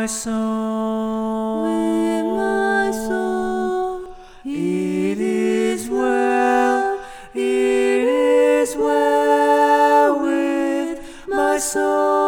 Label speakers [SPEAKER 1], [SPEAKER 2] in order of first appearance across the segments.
[SPEAKER 1] my soul.
[SPEAKER 2] With my soul.
[SPEAKER 1] It is well. It is well with my soul.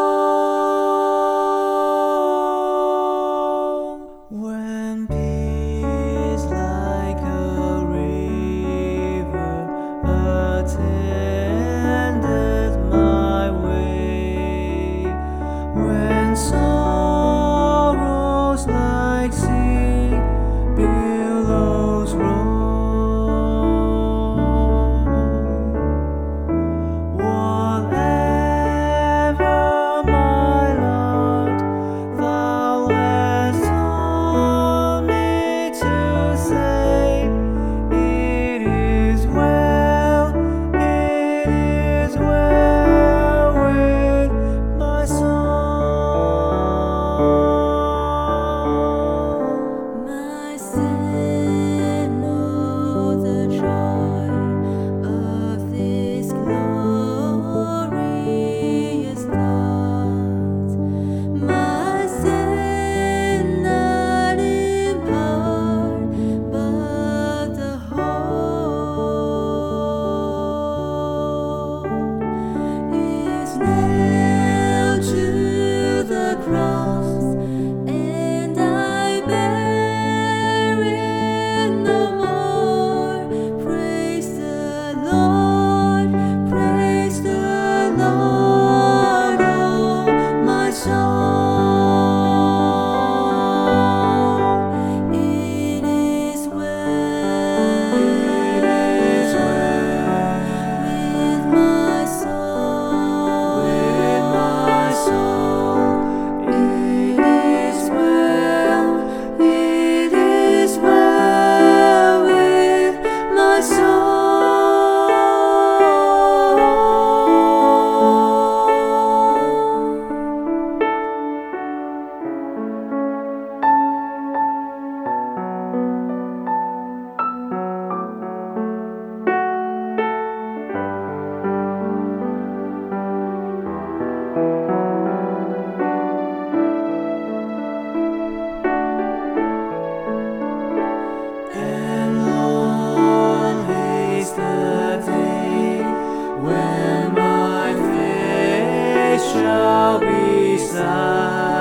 [SPEAKER 1] shall be sad.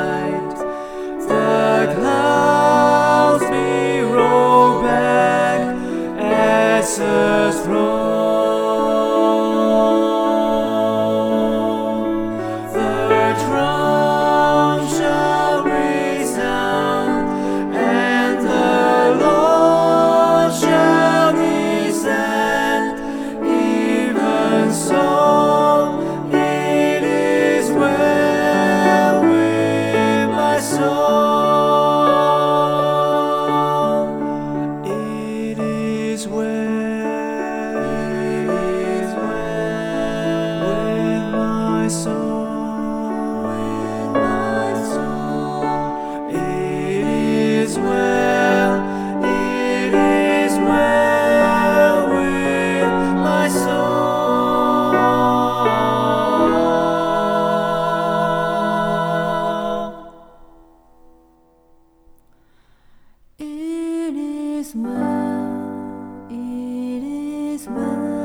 [SPEAKER 1] soul, my soul, it is well, it is well with my soul.
[SPEAKER 2] It is well, it is well.